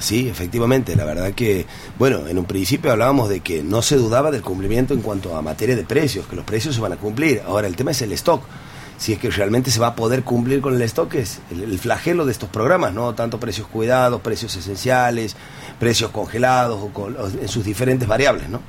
Sí, efectivamente. La verdad que, bueno, en un principio hablábamos de que no se dudaba del cumplimiento en cuanto a materia de precios, que los precios se van a cumplir. Ahora, el tema es el stock. Si es que realmente se va a poder cumplir con el stock, es el, flagelo de estos programas, ¿no? Tanto precios cuidados, precios esenciales, precios congelados, o en sus diferentes variables, ¿no?